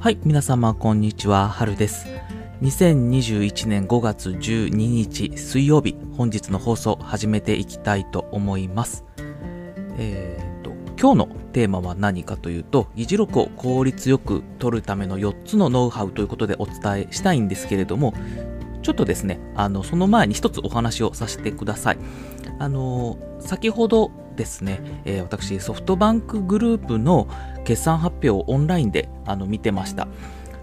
はい、皆様こんにちは、はるです。2021年5月12日水曜日、本日の放送始めていきたいと思います。えーと、今日のテーマは何かというと、議事録を効率よく取るための4つのノウハウということでお伝えしたいんですけれども、ちょっとですね、あの、その前に一つお話をさせてください。あの、先ほどですね、えー私、ソフトバンクグループの決算発表をオンラインであの見てました。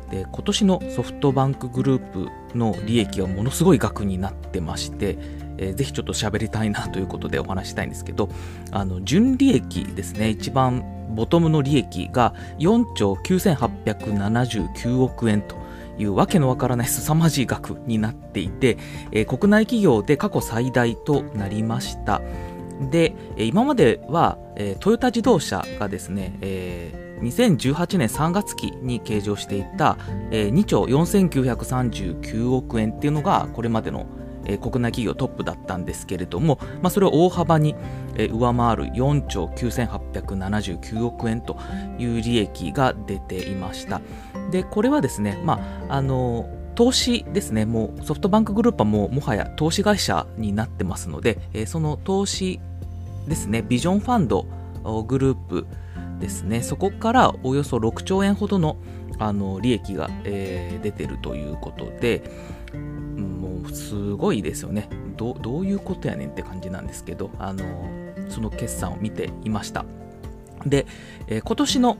で、今年のソフトバンクグループの利益はものすごい額になってまして、えーぜひちょっと喋りたいなということでお話したいんですけど、あの、純利益ですね、一番ボトムの利益が4兆9879億円というわけのわからない凄まじい額になっていて、えー国内企業で過去最大となりました。で、今までは、えトヨタ自動車がですね、えー2018年3月期に計上していた、え2兆4939億円っていうのがこれまでの、え国内企業トップだったんですけれども、まあ、それを大幅に、え上回る4兆9879億円という利益が出ていました。で、これはですね、まあ、あの投資ですね、もうソフトバンクグループはもうもはや投資会社になってますので、えーその投資ですね、ビジョンファンドグループですね、そこからおよそ6兆円ほどのあの利益が、えー出てるということで、もうすごいですよねどう。いうことやねんって感じなんですけど、あのその決算を見ていました。で、えー今年の、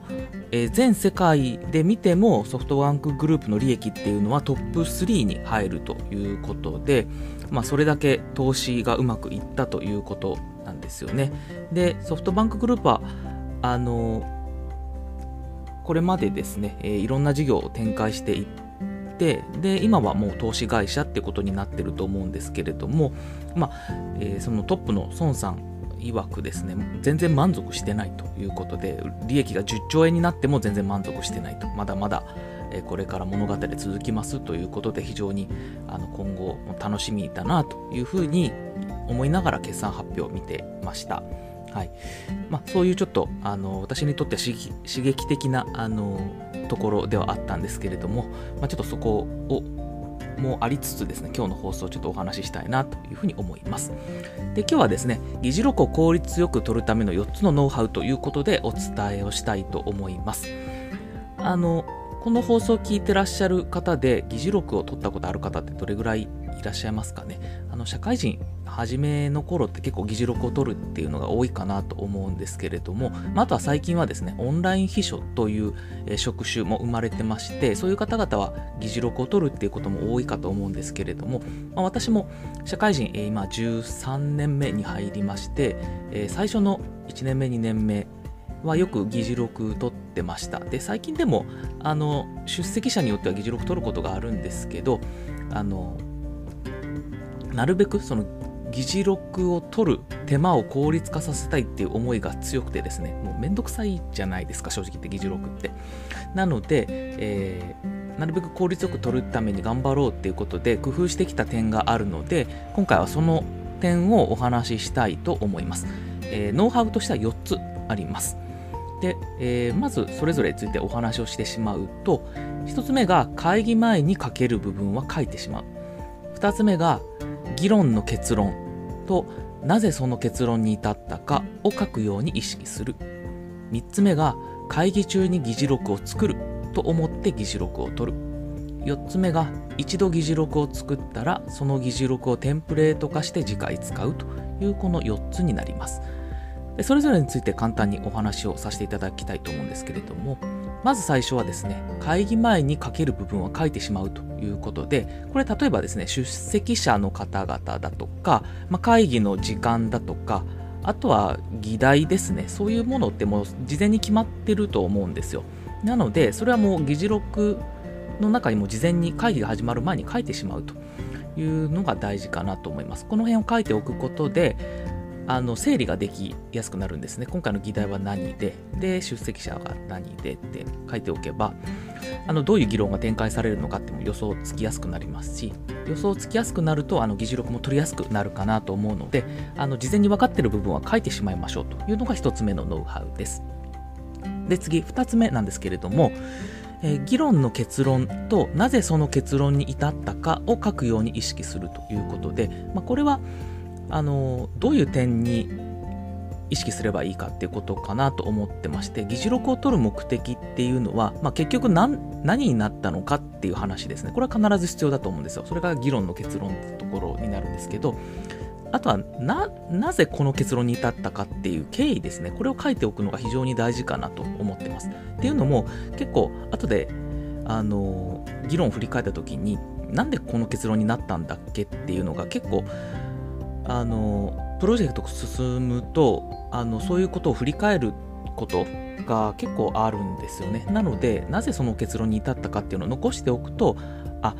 えー全世界で見てもソフトバンクグループの利益っていうのはトップ3に入るということで、まあ、それだけ投資がうまくいったということですよね。で、ソフトバンクグループは、あのこれまでですね、えいろんな事業を展開していって、で、今はもう投資会社ってことになってると思うんですけれども、まあ、えそのトップの孫さん曰くですね、全然満足してないということで、利益が10兆円になっても全然満足してないと、まだまだ、えこれから物語続きますということで、非常にあの今後も楽しみだなというふうに思いながら決算発表を見てました。はい。まあ、そういうちょっとあの私にとって刺激的なあのところではあったんですけれども、まあ、ちょっとそこをもありつつですね今日の放送をちょっとお話ししたいなというふうに思います。で今日はですね議事録を効率よく取るための4つのノウハウということでお伝えをしたいと思います。あのこの放送を聞いてらっしゃる方で議事録を取ったことある方ってどれぐらいいらっしゃいますかね？あの社会人初めの頃って結構議事録を取るっていうのが多いかなと思うんですけれども、まあ、とは最近はですねオンライン秘書という、職種も生まれてましてそういう方々は議事録を取るっていうことも多いかと思うんですけれども、まあ、私も社会人、今13年目に入りまして、最初の1年目2年目はよく議事録取ってました。で最近でもあの出席者によっては議事録取ることがあるんですけどあのなるべくその議事録を取る手間を効率化させたいっていう思いが強くてですねもうめんどくさいじゃないですか正直言って議事録って。なので、えーなるべく効率よく取るために頑張ろうっていうことで工夫してきた点があるので今回はその点をお話ししたいと思います、えーノウハウとしては4つあります。で、えーまずそれぞれについてお話をしてしまうと1つ目が会議前に書ける部分は書いてしまう。2つ目が議論の結論。となぜその結論に至ったかを書くように意識する。3つ目が会議中に議事録を作る。と思って議事録を取る。4つ目が一度議事録を作ったらその議事録をテンプレート化して次回使う。というこの4つになります。それぞれについて簡単にお話をさせていただきたいと思うんですけれどもまず最初はですね会議前に書ける部分は書いてしまうということでこれ例えばですね出席者の方々だとか、まあ、会議の時間だとかあとは議題ですねそういうものってもう事前に決まってると思うんですよ。なのでそれはもう議事録の中にも事前に会議が始まる前に書いてしまうというのが大事かなと思います。この辺を書いておくことであの整理ができやすくなるんですね。今回の議題は何で、で、出席者が何でって書いておけば、あのどういう議論が展開されるのかっても予想つきやすくなりますし、予想つきやすくなると、あの議事録も取りやすくなるかなと思うので、あの事前に分かっている部分は書いてしまいましょうというのが1つ目のノウハウです。で、次、2つ目なんですけれども、えー、議論の結論となぜその結論に至ったかを書くように意識するということで、まあ、これはあのどういう点に意識すればいいかっていうことかなと思ってまして議事録を取る目的っていうのは、まあ、結局何になったのかっていう話ですね。これは必ず必要だと思うんですよ。それが議論の結論ってところになるんですけどあとはななぜこの結論に至ったかっていう経緯ですね。これを書いておくのが非常に大事かなと思ってます。っていうのも結構後であの議論を振り返った時になんでこの結論になったんだっけっていうのが結構あのプロジェクト進むとあのそういうことを振り返ることが結構あるんですよね。なのでなぜその結論に至ったかっていうのを残しておくとあ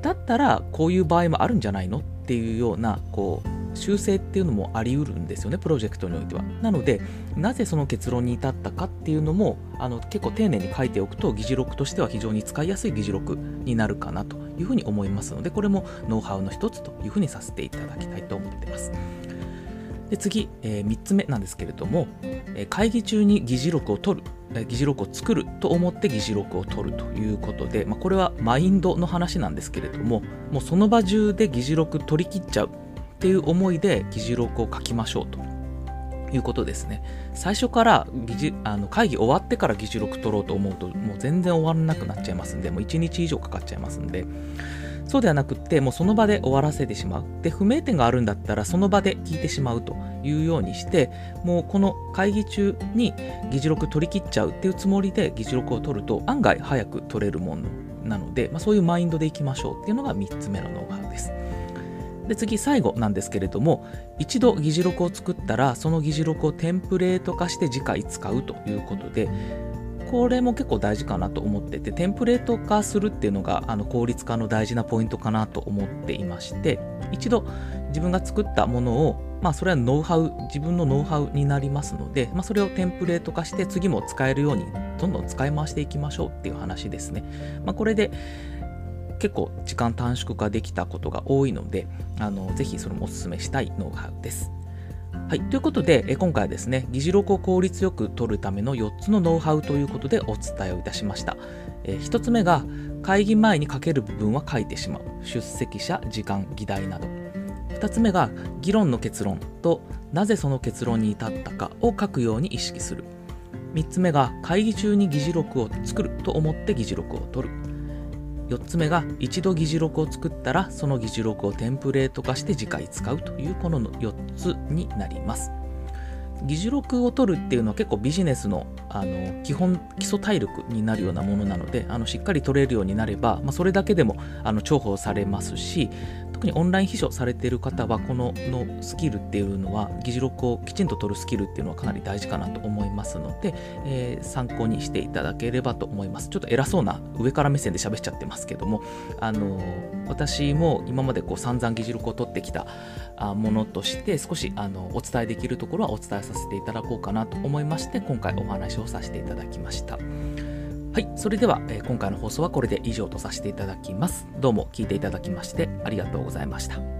だったらこういう場合もあるんじゃないの？っていうようなこう修正っていうのもあり得るんですよねプロジェクトにおいては。なのでなぜその結論に至ったかっていうのもあの結構丁寧に書いておくと議事録としては非常に使いやすい議事録になるかなというふうに思いますのでこれもノウハウの一つというふうにさせていただきたいと思ってます。で次、えー、3つ目なんですけれども、えー、会議中に議事録を取る議事録を作ると思って議事録を取るということで、まあ、これはマインドの話なんですけれどももうその場中で議事録取り切っちゃうっていう思いで議事録を書きましょうということですね。最初から議事あの会議終わってから議事録取ろうと思うともう全然終わらなくなっちゃいますんでもう1日以上かかっちゃいますんでそうではなくってもうその場で終わらせてしまうで不明点があるんだったらその場で聞いてしまうというようにしてもうこの会議中に議事録取り切っちゃうっていうつもりで議事録を取ると案外早く取れるものなので、まあ、そういうマインドでいきましょうっていうのが3つ目のノウハウです。で次最後なんですけれども一度議事録を作ったらその議事録をテンプレート化して次回使うということでこれも結構大事かなと思っててテンプレート化するっていうのがあの効率化の大事なポイントかなと思っていまして一度自分が作ったものをまあそれはノウハウ自分のノウハウになりますので、まあ、それをテンプレート化して次も使えるようにどんどん使い回していきましょうっていう話ですね、まあ、これで結構時間短縮化できたことが多いので、あのぜひそれもお勧めしたいノウハウです。はい、ということで、え今回はですね、議事録を効率よく取るための4つのノウハウということでお伝えをいたしました。え1つ目が、会議前に書ける部分は書いてしまう。出席者、時間、議題など。2つ目が、議論の結論と、なぜその結論に至ったかを書くように意識する。3つ目が、会議中に議事録を作ると思って議事録を取る。4つ目が一度議事録を作ったらその議事録をテンプレート化して次回使うというこの4つになります。議事録を取るっていうのは結構ビジネスのあの基本基礎体力になるようなものなのであのしっかり取れるようになれば、まあ、それだけでもあの重宝されますし特にオンライン秘書されている方はこののスキルっていうのは議事録をきちんと取るスキルっていうのはかなり大事かなと思いますので、えー、参考にしていただければと思いますちょっと偉そうな上から目線で喋っちゃってますけどもあの私も今までこう散々議事録を取ってきたものとして少しあのお伝えできるところはお伝えさせていただこうかなと思いまして今回お話をさせていただきました。はい、それでは、えー、今回の放送はこれで以上とさせていただきます。どうも聞いていただきましてありがとうございました。